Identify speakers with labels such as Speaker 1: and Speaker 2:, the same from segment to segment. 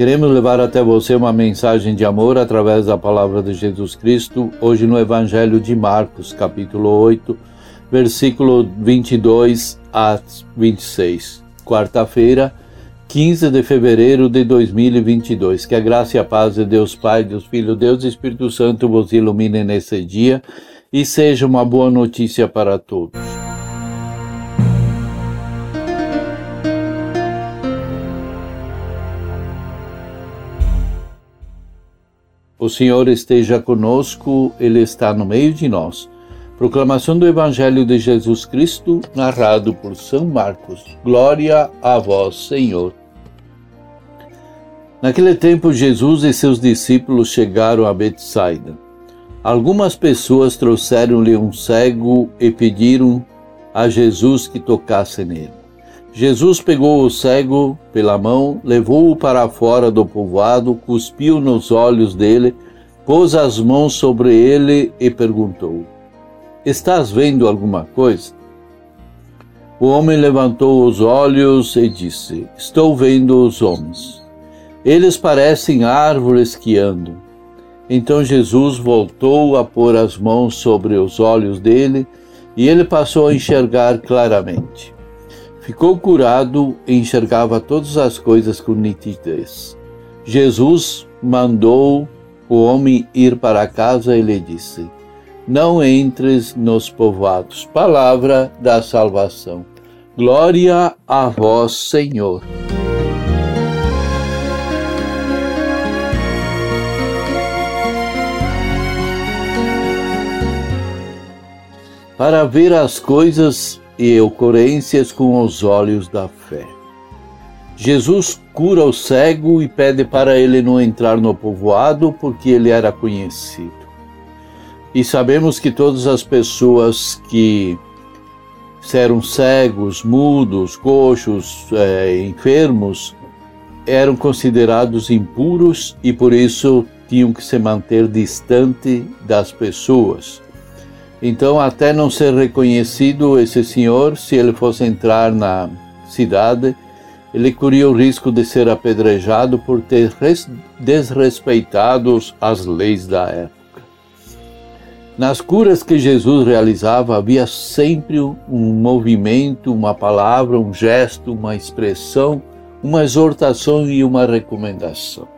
Speaker 1: Queremos levar até você uma mensagem de amor através da palavra de Jesus Cristo, hoje no Evangelho de Marcos, capítulo 8, versículo 22 a 26. Quarta-feira, 15 de fevereiro de 2022. Que a graça e a paz de Deus Pai, Deus Filho, Deus e Espírito Santo vos ilumine nesse dia e seja uma boa notícia para todos. O Senhor esteja conosco, Ele está no meio de nós. Proclamação do Evangelho de Jesus Cristo, narrado por São Marcos. Glória a vós, Senhor. Naquele tempo, Jesus e seus discípulos chegaram a Betsaida. Algumas pessoas trouxeram-lhe um cego e pediram a Jesus que tocasse nele. Jesus pegou o cego pela mão, levou-o para fora do povoado, cuspiu nos olhos dele, pôs as mãos sobre ele e perguntou: Estás vendo alguma coisa? O homem levantou os olhos e disse: Estou vendo os homens. Eles parecem árvores que andam. Então Jesus voltou a pôr as mãos sobre os olhos dele e ele passou a enxergar claramente. Ficou curado e enxergava todas as coisas com nitidez. Jesus mandou o homem ir para casa e lhe disse: Não entres nos povoados. Palavra da salvação. Glória a vós, Senhor. Para ver as coisas e ocorrências com os olhos da fé. Jesus cura o cego e pede para ele não entrar no povoado porque ele era conhecido. E sabemos que todas as pessoas que eram cegos, mudos, coxos, é, enfermos, eram considerados impuros e por isso tinham que se manter distante das pessoas. Então, até não ser reconhecido esse senhor, se ele fosse entrar na cidade, ele corria o risco de ser apedrejado por ter desrespeitado as leis da época. Nas curas que Jesus realizava havia sempre um movimento, uma palavra, um gesto, uma expressão, uma exortação e uma recomendação.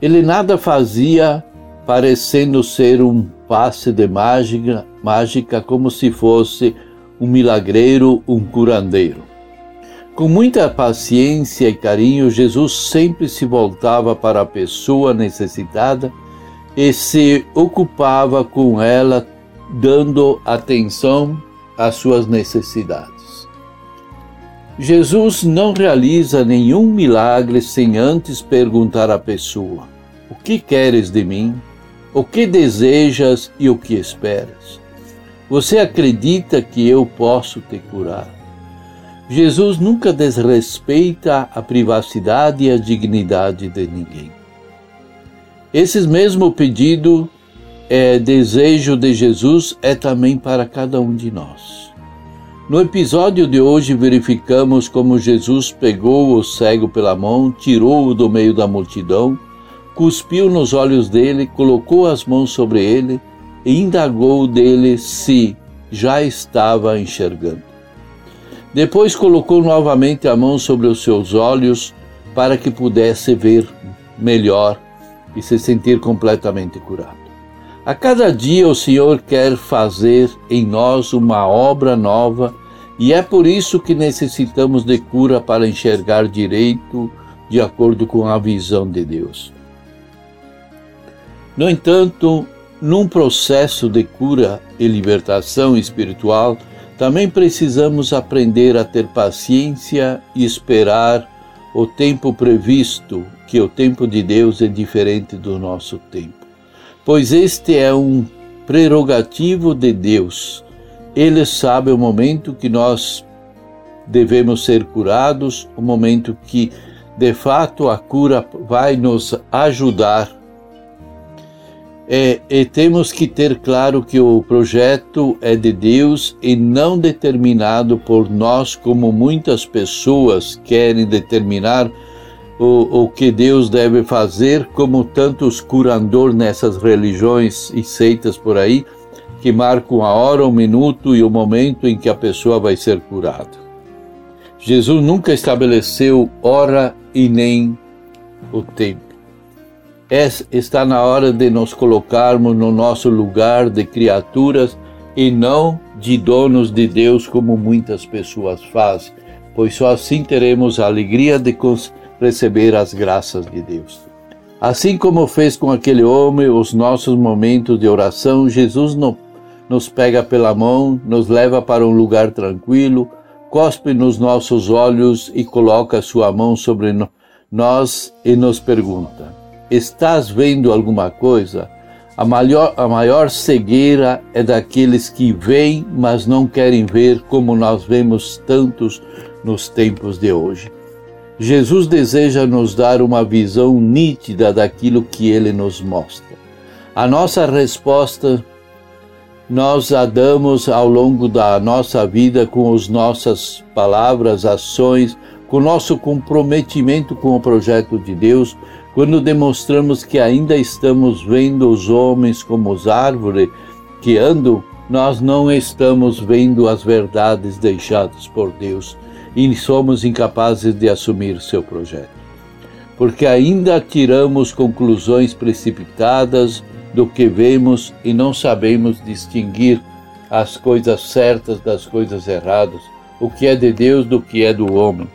Speaker 1: Ele nada fazia parecendo ser um passe de mágica, mágica como se fosse um milagreiro, um curandeiro. Com muita paciência e carinho, Jesus sempre se voltava para a pessoa necessitada e se ocupava com ela, dando atenção às suas necessidades. Jesus não realiza nenhum milagre sem antes perguntar à pessoa: O que queres de mim? O que desejas e o que esperas? Você acredita que eu posso te curar? Jesus nunca desrespeita a privacidade e a dignidade de ninguém. Esse mesmo pedido, é, desejo de Jesus, é também para cada um de nós. No episódio de hoje, verificamos como Jesus pegou o cego pela mão, tirou-o do meio da multidão cuspiu nos olhos dele, colocou as mãos sobre ele e indagou dele se já estava enxergando. Depois colocou novamente a mão sobre os seus olhos para que pudesse ver melhor e se sentir completamente curado. A cada dia o Senhor quer fazer em nós uma obra nova e é por isso que necessitamos de cura para enxergar direito de acordo com a visão de Deus. No entanto, num processo de cura e libertação espiritual, também precisamos aprender a ter paciência e esperar o tempo previsto, que o tempo de Deus é diferente do nosso tempo. Pois este é um prerrogativo de Deus. Ele sabe o momento que nós devemos ser curados, o momento que de fato a cura vai nos ajudar. É, e temos que ter claro que o projeto é de Deus e não determinado por nós, como muitas pessoas querem determinar o, o que Deus deve fazer, como tantos curandor nessas religiões e seitas por aí, que marcam a hora, o minuto e o momento em que a pessoa vai ser curada. Jesus nunca estabeleceu hora e nem o tempo. É, está na hora de nos colocarmos no nosso lugar de criaturas e não de donos de Deus, como muitas pessoas fazem, pois só assim teremos a alegria de receber as graças de Deus. Assim como fez com aquele homem os nossos momentos de oração, Jesus nos pega pela mão, nos leva para um lugar tranquilo, cospe nos nossos olhos e coloca sua mão sobre nós e nos pergunta: Estás vendo alguma coisa? A maior, a maior cegueira é daqueles que veem, mas não querem ver, como nós vemos tantos nos tempos de hoje. Jesus deseja nos dar uma visão nítida daquilo que ele nos mostra. A nossa resposta nós a damos ao longo da nossa vida com as nossas palavras, ações, com nosso comprometimento com o projeto de Deus, quando demonstramos que ainda estamos vendo os homens como as árvores que andam, nós não estamos vendo as verdades deixadas por Deus e somos incapazes de assumir seu projeto. Porque ainda tiramos conclusões precipitadas do que vemos e não sabemos distinguir as coisas certas das coisas erradas, o que é de Deus do que é do homem.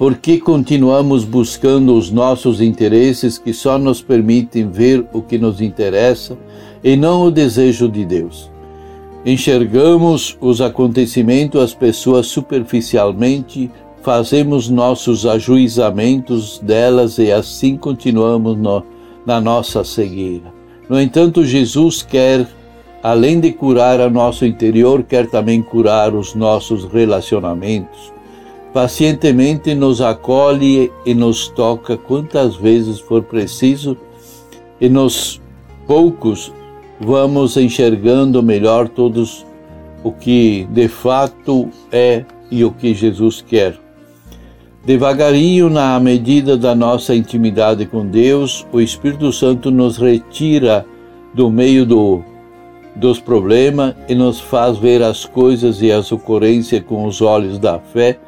Speaker 1: Porque continuamos buscando os nossos interesses que só nos permitem ver o que nos interessa e não o desejo de Deus. Enxergamos os acontecimentos, as pessoas superficialmente, fazemos nossos ajuizamentos delas e assim continuamos no, na nossa cegueira. No entanto, Jesus quer, além de curar a nosso interior, quer também curar os nossos relacionamentos. Pacientemente nos acolhe e nos toca quantas vezes for preciso, e nos poucos vamos enxergando melhor todos o que de fato é e o que Jesus quer. Devagarinho, na medida da nossa intimidade com Deus, o Espírito Santo nos retira do meio do, dos problemas e nos faz ver as coisas e as ocorrências com os olhos da fé,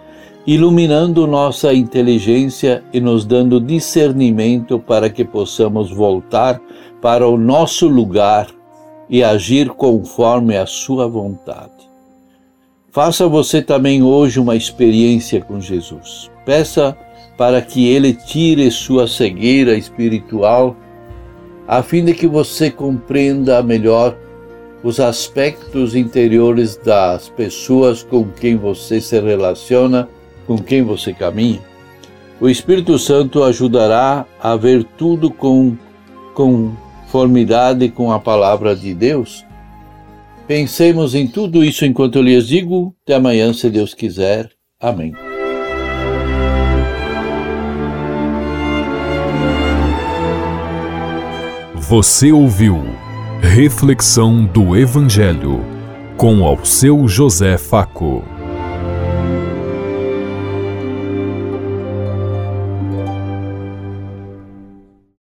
Speaker 1: iluminando nossa inteligência e nos dando discernimento para que possamos voltar para o nosso lugar e agir conforme a sua vontade. Faça você também hoje uma experiência com Jesus. Peça para que ele tire sua cegueira espiritual, a fim de que você compreenda melhor os aspectos interiores das pessoas com quem você se relaciona, com quem você caminha. O Espírito Santo ajudará a ver tudo com, conformidade com a palavra de Deus? Pensemos em tudo isso enquanto eu lhes digo. Até amanhã, se Deus quiser. Amém.
Speaker 2: Você ouviu Reflexão do Evangelho com ao seu José Faco.